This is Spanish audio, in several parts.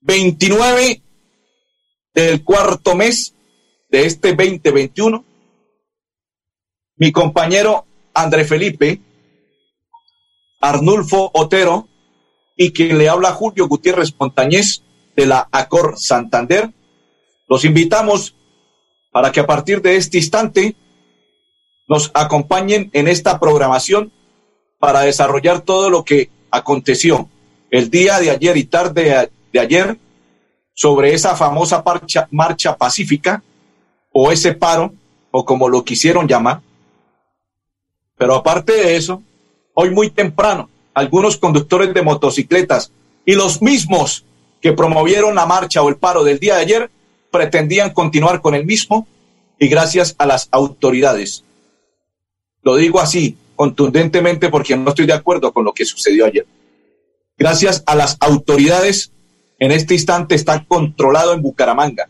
29 del cuarto mes de este 2021. Mi compañero André Felipe, Arnulfo Otero y quien le habla Julio Gutiérrez Montañez de la Acor Santander. Los invitamos para que a partir de este instante nos acompañen en esta programación para desarrollar todo lo que aconteció el día de ayer y tarde de ayer sobre esa famosa marcha, pacífica o ese paro o como lo quisieron llamar. Pero aparte de eso, hoy muy temprano, algunos conductores de motocicletas y los mismos que promovieron la marcha o el paro del día de ayer pretendían continuar con el mismo y gracias a las autoridades lo digo así, contundentemente, porque no estoy de acuerdo con lo que sucedió ayer. Gracias a las autoridades, en este instante está controlado en Bucaramanga.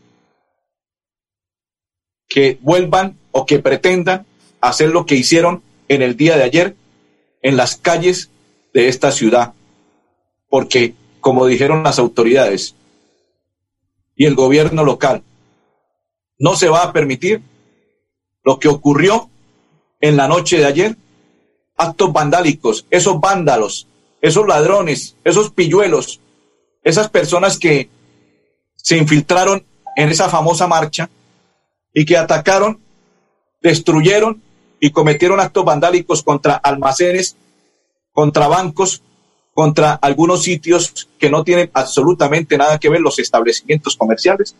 Que vuelvan o que pretendan hacer lo que hicieron en el día de ayer en las calles de esta ciudad. Porque, como dijeron las autoridades y el gobierno local, no se va a permitir lo que ocurrió en la noche de ayer, actos vandálicos, esos vándalos, esos ladrones, esos pilluelos, esas personas que se infiltraron en esa famosa marcha y que atacaron, destruyeron y cometieron actos vandálicos contra almacenes, contra bancos, contra algunos sitios que no tienen absolutamente nada que ver los establecimientos comerciales,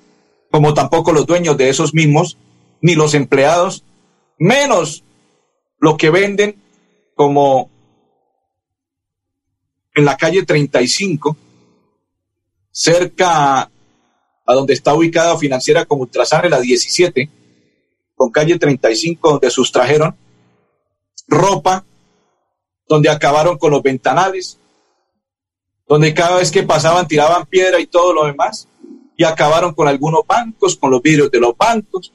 como tampoco los dueños de esos mismos, ni los empleados, menos lo que venden como en la calle 35, cerca a donde está ubicada financiera como Ultrasan, la 17, con calle 35, donde sustrajeron ropa, donde acabaron con los ventanales, donde cada vez que pasaban tiraban piedra y todo lo demás, y acabaron con algunos bancos, con los vidrios de los bancos.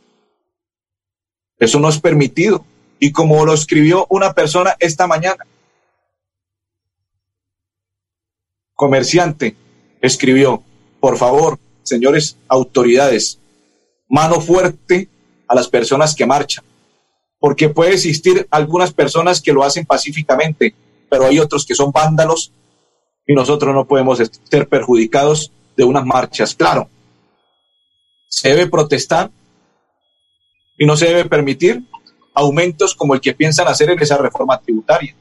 Eso no es permitido. Y como lo escribió una persona esta mañana, comerciante, escribió, por favor, señores autoridades, mano fuerte a las personas que marchan, porque puede existir algunas personas que lo hacen pacíficamente, pero hay otros que son vándalos y nosotros no podemos ser perjudicados de unas marchas. Claro, se debe protestar y no se debe permitir aumentos como el que piensan hacer en esa reforma tributaria.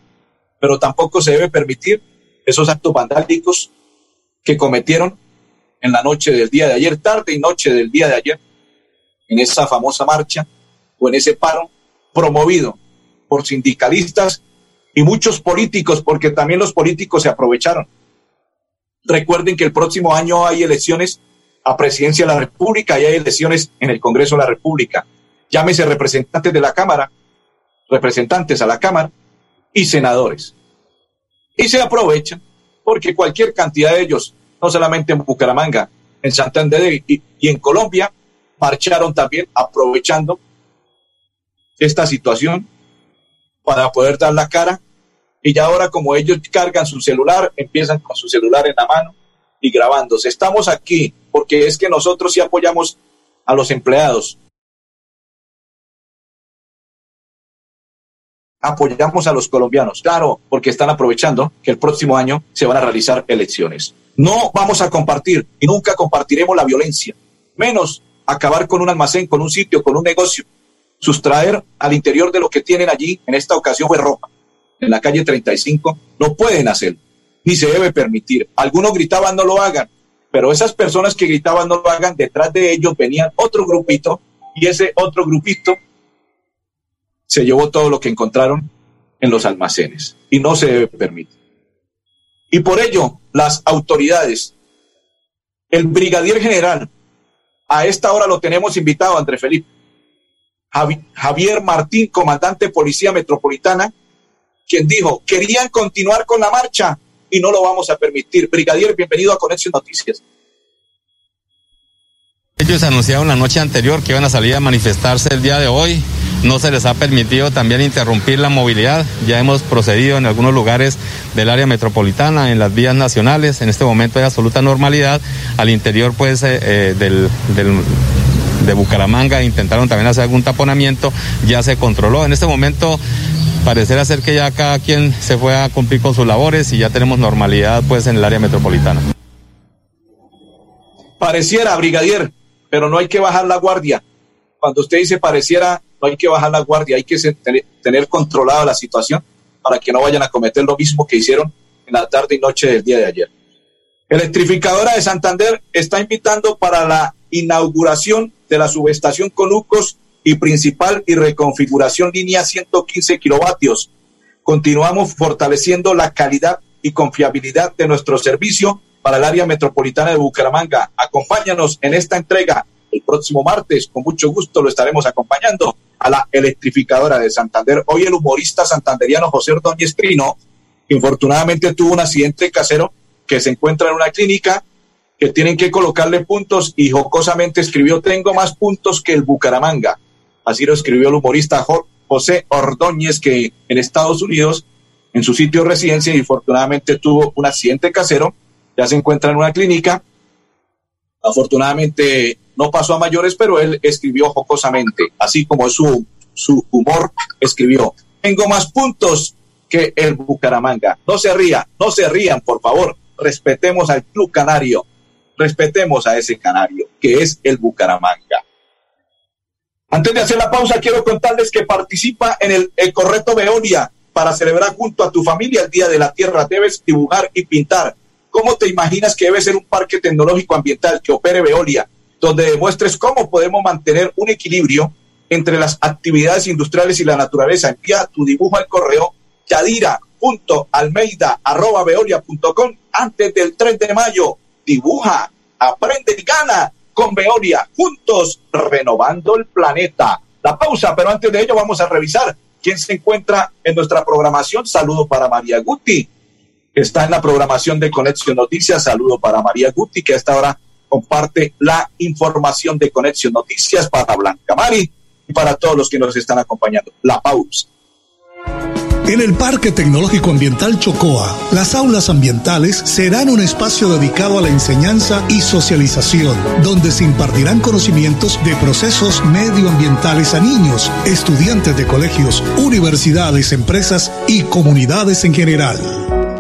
Pero tampoco se debe permitir esos actos vandálicos que cometieron en la noche del día de ayer, tarde y noche del día de ayer, en esa famosa marcha o en ese paro promovido por sindicalistas y muchos políticos, porque también los políticos se aprovecharon. Recuerden que el próximo año hay elecciones a presidencia de la República y hay elecciones en el Congreso de la República llámese representantes de la Cámara, representantes a la Cámara y senadores. Y se aprovechan porque cualquier cantidad de ellos, no solamente en Bucaramanga, en Santander y, en Colombia, marcharon también aprovechando esta situación para poder dar la cara. Y ya ahora como ellos cargan su celular, empiezan con su celular en la mano y grabándose. Estamos aquí porque es que nosotros sí apoyamos a los empleados, apoyamos a los colombianos. Claro, porque están aprovechando que el próximo año se van a realizar elecciones. No vamos a compartir y nunca compartiremos la violencia, menos acabar con un almacén, con un sitio, con un negocio, sustraer al interior de lo que tienen allí, en esta ocasión fue ropa, en la calle 35, no pueden hacer, ni se debe permitir. Algunos gritaban no lo hagan, pero esas personas que gritaban no lo hagan, detrás de ellos venían otro grupito y ese otro grupito se llevó todo lo que encontraron en los almacenes y no se debe permitir. Y por ello, las autoridades El brigadier general, a esta hora lo tenemos invitado, André Felipe. Javier Martín, comandante Policía Metropolitana, quien dijo, querían continuar con la marcha y no lo vamos a permitir. Brigadier, bienvenido a Conexión Noticias. Ellos anunciaron la noche anterior que iban a salir a manifestarse el día de hoy. No se les ha permitido también interrumpir la movilidad. Ya hemos procedido en algunos lugares del área metropolitana, en las vías nacionales. En este momento hay absoluta normalidad. Al interior, pues, eh, eh, de Bucaramanga intentaron también hacer algún taponamiento. Ya se controló. En este momento parecerá ser que ya cada quien se fue a cumplir con sus labores y ya tenemos normalidad, pues, en el área metropolitana. Pareciera, brigadier, pero no hay que bajar la guardia. Cuando usted dice pareciera, no hay que bajar la guardia, hay que tener controlada la situación para que no vayan a cometer lo mismo que hicieron en la tarde y noche del día de ayer. Electrificadora de Santander está invitando para la inauguración de la subestación Conucos y principal y reconfiguración línea 115 kilovatios. Continuamos fortaleciendo la calidad y confiabilidad de nuestro servicio para el área metropolitana de Bucaramanga. Acompáñanos en esta entrega el próximo martes. Con mucho gusto lo estaremos acompañando a la electrificadora de Santander. Hoy el humorista santanderiano José Ordóñez Trino, infortunadamente tuvo un accidente casero que se encuentra en una clínica que tienen que colocarle puntos y jocosamente escribió tengo más puntos que el Bucaramanga. Así lo escribió el humorista José Ordóñez que en Estados Unidos en su sitio de residencia infortunadamente tuvo un accidente casero ya se encuentra en una clínica. Afortunadamente no pasó a mayores, pero él escribió jocosamente, así como su, su humor escribió. Tengo más puntos que el Bucaramanga. No se ría, no se rían, por favor. Respetemos al Club Canario, respetemos a ese Canario, que es el Bucaramanga. Antes de hacer la pausa, quiero contarles que participa en el, el Correto Veolia para celebrar junto a tu familia el Día de la Tierra. Debes dibujar y pintar ¿Cómo te imaginas que debe ser un parque tecnológico ambiental que opere Veolia, donde demuestres cómo podemos mantener un equilibrio entre las actividades industriales y la naturaleza? Envía tu dibujo al correo yadira.almeida.veolia.com antes del 3 de mayo. Dibuja, aprende y gana con Veolia, juntos renovando el planeta. La pausa, pero antes de ello vamos a revisar quién se encuentra en nuestra programación. Saludo para María Guti, está en la programación de Conexión Noticias. Saludo para María Guti, que a esta hora comparte la información de Conexión Noticias para Blanca Mari y para todos los que nos están acompañando. La pausa. En el Parque Tecnológico Ambiental Chocoa, las aulas ambientales serán un espacio dedicado a la enseñanza y socialización, donde se impartirán conocimientos de procesos medioambientales a niños, estudiantes de colegios, universidades, empresas y comunidades en general.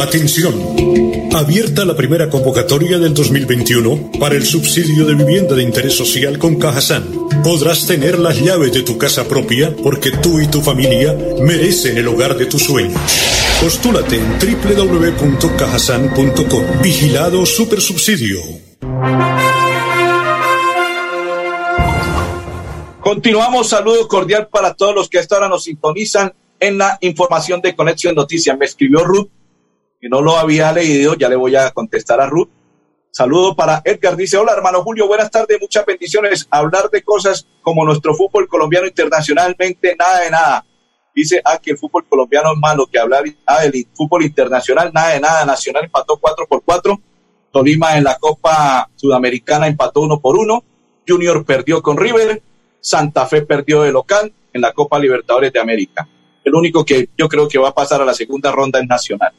Atención. Abierta la primera convocatoria del 2021 para el subsidio de vivienda de interés social con Cajasan. Podrás tener las llaves de tu casa propia porque tú y tu familia merecen el hogar de tus sueños. Postúlate en www.cajasan.com. Vigilado Supersubsidio. Continuamos, saludo cordial para todos los que a esta hora nos sintonizan en la información de Conexión Noticias. Me escribió Ruth, que no lo había leído, ya le voy a contestar a Ruth. Saludo para Edgar, dice, hola hermano Julio, buenas tardes, muchas bendiciones. Hablar de cosas como nuestro fútbol colombiano internacionalmente, nada de nada. Dice, ah, que el fútbol colombiano es malo, que hablar ah, fútbol internacional, nada de nada. Nacional empató 4 por 4. Tolima en la Copa Sudamericana empató 1 por 1. Junior perdió con River. Santa Fe perdió de local en la Copa Libertadores de América. El único que yo creo que va a pasar a la segunda ronda es Nacional.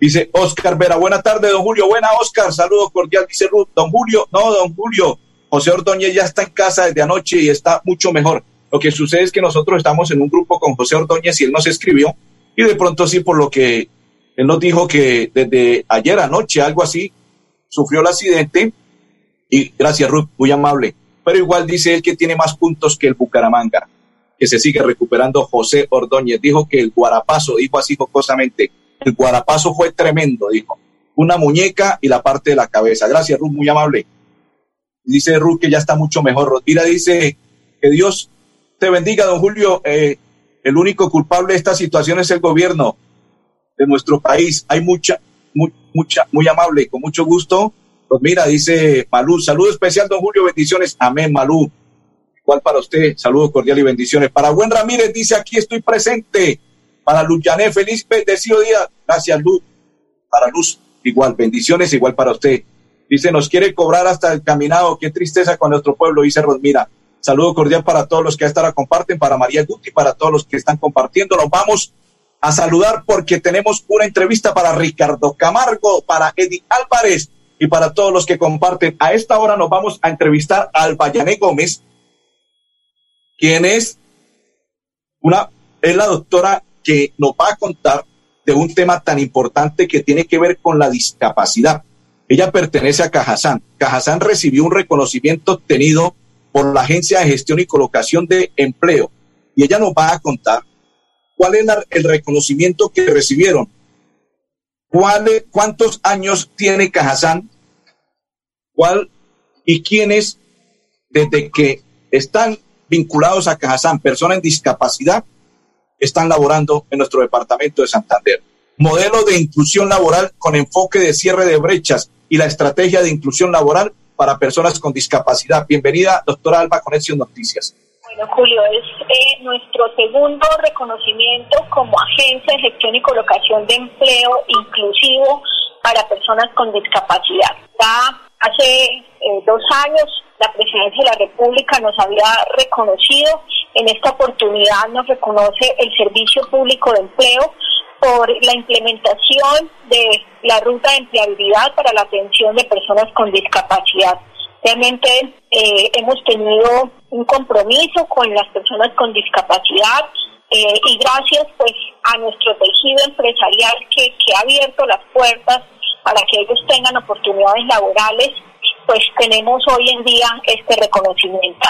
Dice Oscar Vera, buena tarde, don Julio. Buena, Oscar, saludo cordial. Dice Ruth, don Julio, no, don Julio. José Ordóñez ya está en casa desde anoche y está mucho mejor. Lo que sucede es que nosotros estamos en un grupo con José Ordóñez y él nos escribió y de pronto sí, por lo que él nos dijo que desde ayer anoche, algo así, sufrió el accidente y gracias Ruth, muy amable. Pero igual dice él que tiene más puntos que el Bucaramanga, se sigue recuperando José Ordóñez. Dijo que el Guarapazo, dijo así jocosamente, el Guarapazo fue tremendo, dijo. Una muñeca y la parte de la cabeza. Gracias Ruth, muy amable. Dice Ruth que ya está mucho mejor. Mira, dice que Dios te bendiga, don Julio. Eh, el único culpable de esta situación es el gobierno de nuestro país. Hay mucha, muy, mucha, muy amable, con mucho gusto. Pues dice Malú, saludo especial, don Julio, bendiciones. Amén, Malú. Igual para usted, saludo cordial y bendiciones. Para Buen Ramírez, dice aquí estoy presente. Para Luz Yané, feliz bendecido día. Gracias, Luz. Para Luz, igual, bendiciones, igual para usted. Dice, nos quiere cobrar hasta el caminado. Qué tristeza con nuestro pueblo, dice Rosmira. Saludo cordial para todos los que a esta hora comparten, para María Guti, para todos los que están compartiendo. Nos vamos a saludar porque tenemos una entrevista para Ricardo Camargo, para Eddie Álvarez y para todos los que comparten. A esta hora nos vamos a entrevistar a Albayané Gómez, quien es una, es la doctora que nos va a contar de un tema tan importante que tiene que ver con la discapacidad. Ella pertenece a Cajazán. Cajazán recibió un reconocimiento obtenido por la Agencia de Gestión y Colocación de Empleo. Y ella nos va a contar cuál es el reconocimiento que recibieron, cuál, cuántos años tiene Cajazán, cuál y quiénes desde que están vinculados a Cajazán, personas en discapacidad, están laborando en nuestro departamento de Santander. Modelo de inclusión laboral con enfoque de cierre de brechas y la estrategia de inclusión laboral para personas con discapacidad. Bienvenida, doctora Alba Conexión Noticias. Bueno, Julio, es eh, nuestro segundo reconocimiento como agencia de gestión y colocación de empleo inclusivo para personas con discapacidad. Ya hace eh, dos años la Presidencia de la República nos había reconocido, en esta oportunidad nos reconoce el Servicio Público de Empleo por la implementación de la ruta de empleabilidad para la atención de personas con discapacidad. Realmente eh, hemos tenido un compromiso con las personas con discapacidad eh, y gracias pues a nuestro tejido empresarial que, que ha abierto las puertas para que ellos tengan oportunidades laborales, pues tenemos hoy en día este reconocimiento.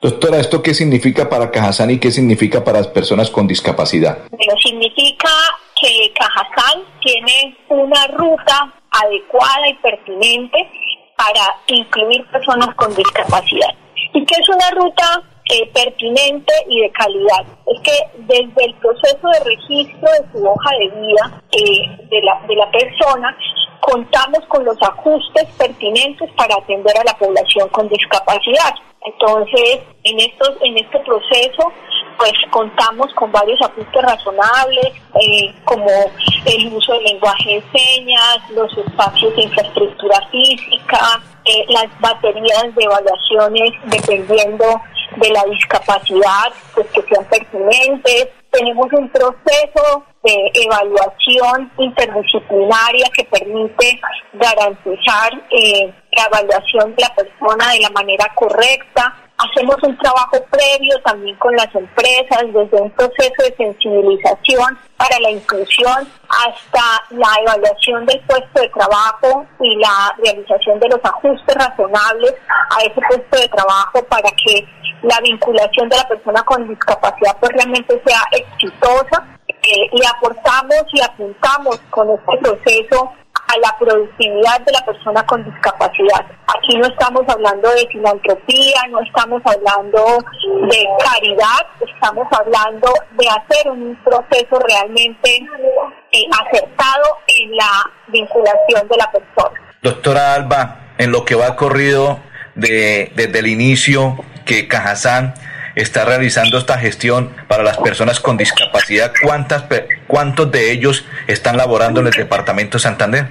Doctora, ¿esto qué significa para Cajazán y qué significa para las personas con discapacidad? Bueno, significa que Cajazán tiene una ruta adecuada y pertinente para incluir personas con discapacidad. Y que es una ruta eh, pertinente y de calidad. Es que desde el proceso de registro de su hoja de vida eh, de, la, de la persona, contamos con los ajustes pertinentes para atender a la población con discapacidad. Entonces, en, estos, en este proceso pues contamos con varios ajustes razonables, eh, como el uso del lenguaje de señas, los espacios de infraestructura física, eh, las baterías de evaluaciones dependiendo de la discapacidad, pues que sean pertinentes. Tenemos un proceso de evaluación interdisciplinaria que permite garantizar eh, la evaluación de la persona de la manera correcta. Hacemos un trabajo previo también con las empresas, desde un proceso de sensibilización para la inclusión hasta la evaluación del puesto de trabajo y la realización de los ajustes razonables a ese puesto de trabajo para que la vinculación de la persona con discapacidad pues realmente sea exitosa y aportamos y apuntamos con este proceso a la productividad de la persona con discapacidad. Aquí no estamos hablando de filantropía, no estamos hablando de caridad, estamos hablando de hacer un proceso realmente eh, acertado en la vinculación de la persona. Doctora Alba, en lo que va corrido de, desde el inicio que Cajazán está realizando esta gestión para las personas con discapacidad, ¿cuántas, ¿cuántos de ellos están laborando en el departamento de Santander?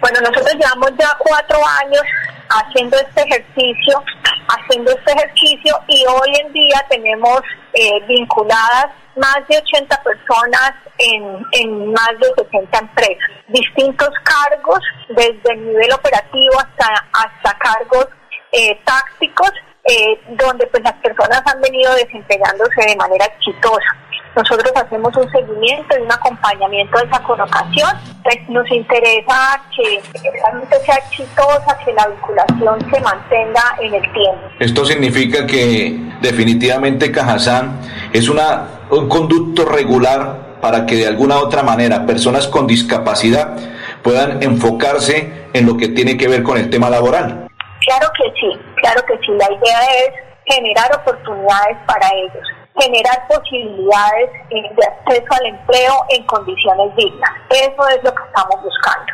Bueno, nosotros llevamos ya cuatro años haciendo este ejercicio, haciendo este ejercicio y hoy en día tenemos eh, vinculadas más de 80 personas en, en más de 60 empresas, distintos cargos, desde el nivel operativo hasta, hasta cargos eh, tácticos eh, donde pues las personas han venido desempeñándose de manera exitosa. Nosotros hacemos un seguimiento y un acompañamiento de esa colocación. Pues nos interesa que realmente sea exitosa, que la vinculación se mantenga en el tiempo. Esto significa que definitivamente Cajazán es una, un conducto regular para que de alguna u otra manera personas con discapacidad puedan enfocarse en lo que tiene que ver con el tema laboral. Claro que sí, claro que sí. La idea es generar oportunidades para ellos, generar posibilidades eh, de acceso al empleo en condiciones dignas. Eso es lo que estamos buscando.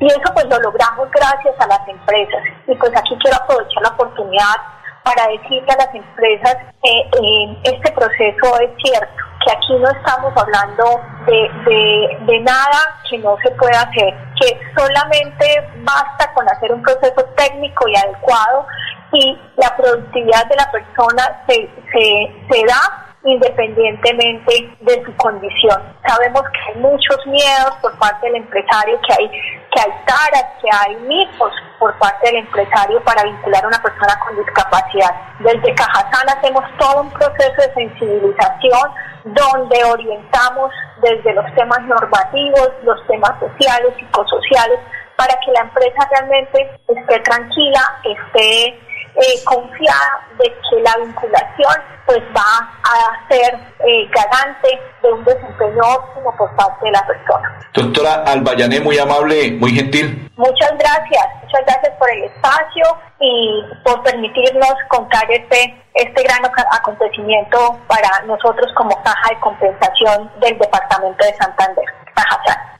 Y eso pues lo logramos gracias a las empresas. Y pues aquí quiero aprovechar la oportunidad para decirle a las empresas que eh, este proceso es cierto, que aquí no estamos hablando de, de, de, nada que no se pueda hacer, que solamente basta con hacer un proceso técnico y adecuado y la productividad de la persona se, se, da independientemente de su condición. Sabemos que hay muchos miedos por parte del empresario, que hay, que hay taras, que hay mitos por parte del empresario para vincular a una persona con discapacidad. Desde Cajazán hacemos todo un proceso de sensibilización donde orientamos desde los temas normativos, los temas sociales, psicosociales, para que la empresa realmente esté tranquila, esté eh, confiada de que la vinculación pues va a ser eh, garante de un desempeño óptimo por parte de la persona. Doctora Albayané, muy amable, muy gentil. Muchas gracias, muchas gracias por el espacio y por permitirnos contar este, este gran acontecimiento para nosotros como caja de compensación del Departamento de Santander, Caja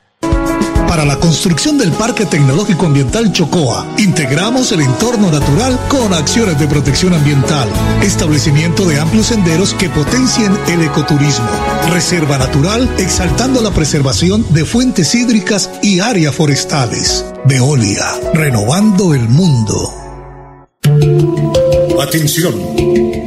para la construcción del Parque Tecnológico Ambiental Chocoa, integramos el entorno natural con acciones de protección ambiental, establecimiento de amplios senderos que potencien el ecoturismo, reserva natural exaltando la preservación de fuentes hídricas y áreas forestales. Veolia, renovando el mundo. Atención.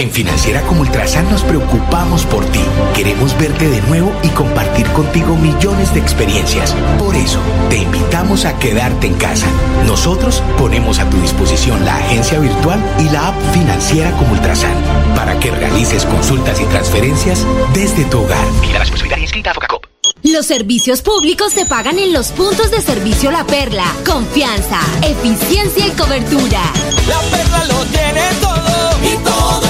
En Financiera como Ultrasan nos preocupamos por ti. Queremos verte de nuevo y compartir contigo millones de experiencias. Por eso, te invitamos a quedarte en casa. Nosotros ponemos a tu disposición la agencia virtual y la app Financiera como Ultrasan para que realices consultas y transferencias desde tu hogar. Mira la responsabilidad inscrita a Focacop. Los servicios públicos se pagan en los puntos de servicio La Perla. Confianza, eficiencia y cobertura. La Perla lo tiene todo y todo.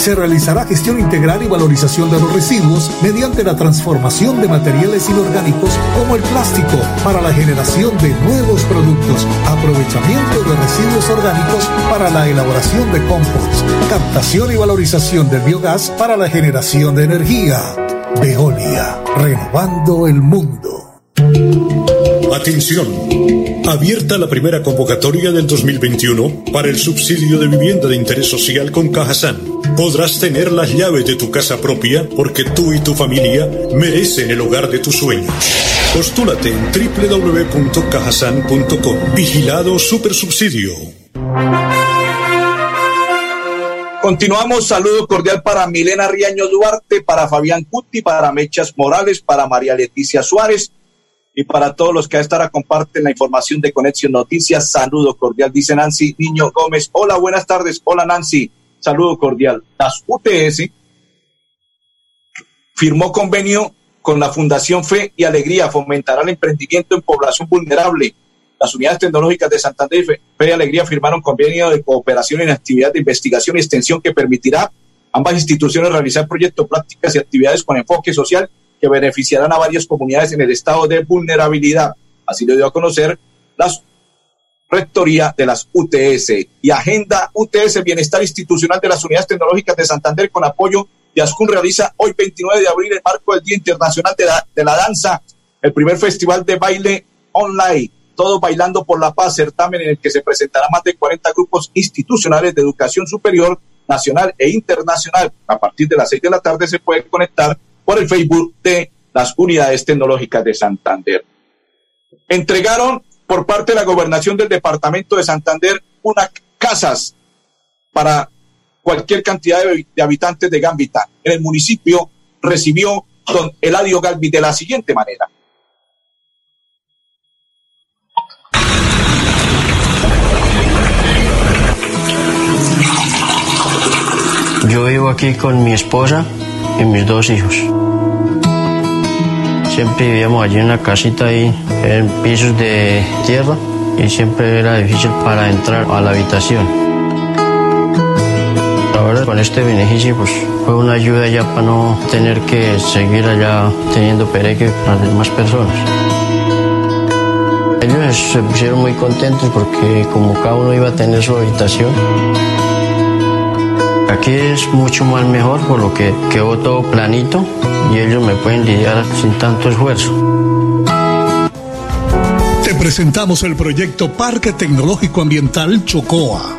se realizará gestión integral y valorización de los residuos mediante la transformación de materiales inorgánicos como el plástico para la generación de nuevos productos, aprovechamiento de residuos orgánicos para la elaboración de compost, captación y valorización del biogás para la generación de energía. Veolia, renovando el mundo. Atención. Abierta la primera convocatoria del 2021 para el subsidio de vivienda de interés social con Cajasan. Podrás tener las llaves de tu casa propia porque tú y tu familia merecen el hogar de tus sueños. Postúlate en www.cajasan.com. Vigilado Supersubsidio. Continuamos, saludo cordial para Milena Riaño Duarte, para Fabián Cuti, para Mechas Morales, para María Leticia Suárez, y para todos los que a esta hora comparten la información de Conexión Noticias, saludo cordial, dice Nancy Niño Gómez. Hola, buenas tardes. Hola, Nancy. Saludo cordial. Las UTS firmó convenio con la Fundación Fe y Alegría, fomentará el emprendimiento en población vulnerable. Las unidades tecnológicas de Santander y Fe, y Alegría firmaron convenio de cooperación en actividades de investigación y extensión que permitirá ambas instituciones realizar proyectos, prácticas y actividades con enfoque social que beneficiarán a varias comunidades en el estado de vulnerabilidad. Así lo dio a conocer la rectoría de las UTS y Agenda UTS Bienestar Institucional de las Unidades Tecnológicas de Santander con apoyo de Ascun realiza hoy 29 de abril en marco del Día Internacional de la, de la Danza, el primer festival de baile online, todo bailando por la paz, certamen en el que se presentará más de 40 grupos institucionales de educación superior, nacional e internacional. A partir de las 6 de la tarde se puede conectar por el Facebook de las unidades tecnológicas de Santander. Entregaron por parte de la gobernación del departamento de Santander unas casas para cualquier cantidad de, habitantes de Gambita. En el municipio recibió don Eladio Galvi de la siguiente manera. Yo vivo aquí con mi esposa y mis dos hijos. Siempre vivíamos allí en una casita ahí, en pisos de tierra, y siempre era difícil para entrar a la habitación. Ahora con este beneficio pues fue una ayuda ya para no tener que seguir allá teniendo pereque para las demás personas. Ellos se pusieron muy contentos porque como cada uno iba a tener su habitación, Aquí es mucho más mejor por lo que quedó todo planito y ellos me pueden lidiar sin tanto esfuerzo. Te presentamos el proyecto Parque Tecnológico Ambiental Chocoa,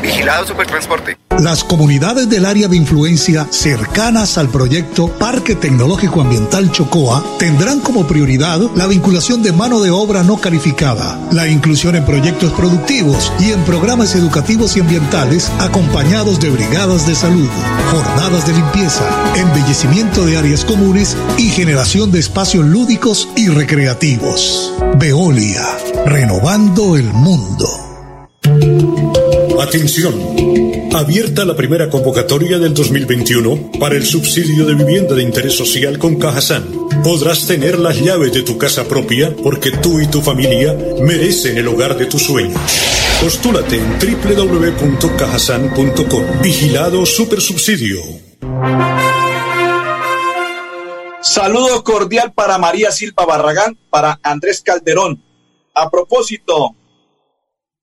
Vigilado Supertransporte. Las comunidades del área de influencia cercanas al proyecto Parque Tecnológico Ambiental Chocoa tendrán como prioridad la vinculación de mano de obra no calificada, la inclusión en proyectos productivos y en programas educativos y ambientales acompañados de brigadas de salud, jornadas de limpieza, embellecimiento de áreas comunes y generación de espacios lúdicos y recreativos. Veolia, renovando el mundo. Atención. Abierta la primera convocatoria del 2021 para el subsidio de vivienda de interés social con Cajasan. Podrás tener las llaves de tu casa propia porque tú y tu familia merecen el hogar de tus sueños. Postúlate en www.cajasan.com. Vigilado Supersubsidio. Saludo cordial para María Silva Barragán, para Andrés Calderón. A propósito,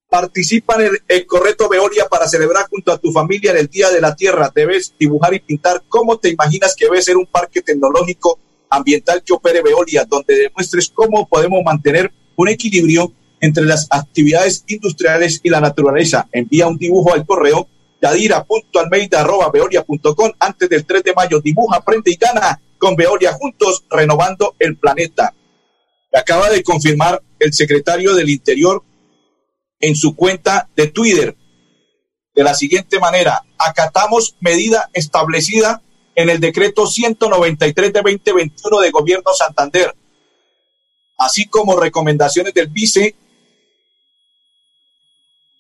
participa en el, el, Correto Veolia para celebrar junto a tu familia en el Día de la Tierra. Debes dibujar y pintar cómo te imaginas que debe ser un parque tecnológico ambiental que opere Veolia, donde demuestres cómo podemos mantener un equilibrio entre las actividades industriales y la naturaleza. Envía un dibujo al correo yadira.almeida.veolia.com antes del 3 de mayo. Dibuja, aprende y gana con Veolia juntos, renovando el planeta. Acaba de confirmar el secretario del Interior en su cuenta de Twitter de la siguiente manera. Acatamos medida establecida en el decreto 193 de 2021 de Gobierno Santander, así como recomendaciones del vice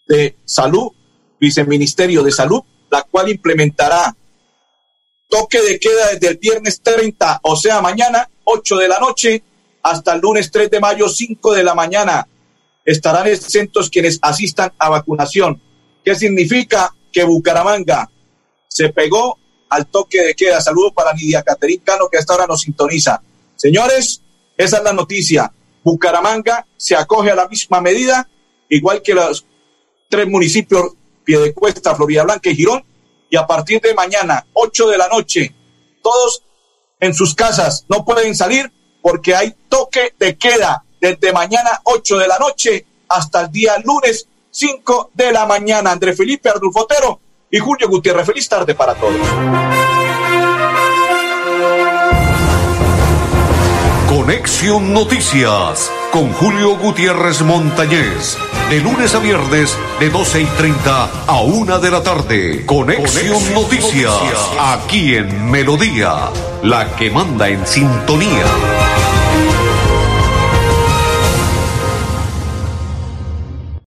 de Salud, Viceministerio de Salud, la cual implementará toque de queda desde el viernes 30, o sea, mañana, 8 de la noche, hasta el lunes 3 de mayo, 5 de la mañana. Estarán exentos quienes asistan a vacunación. ¿Qué significa? Que Bucaramanga se pegó al toque de queda. Saludo para Nidia Caterín Cano, que hasta ahora nos sintoniza. Señores, esa es la noticia. Bucaramanga se acoge a la misma medida, igual que los tres municipios, Piedecuesta, Florida Blanca y Girón, y a partir de mañana, 8 de la noche, todos en sus casas no pueden salir porque hay toque de queda desde mañana 8 de la noche hasta el día lunes 5 de la mañana. André Felipe Ardulfotero y Julio Gutiérrez. Feliz tarde para todos. Conexión Noticias con Julio Gutiérrez Montañez. De lunes a viernes, de 12 y 30 a 1 de la tarde. Conexión, Conexión Noticias, Noticias, aquí en Melodía, la que manda en sintonía.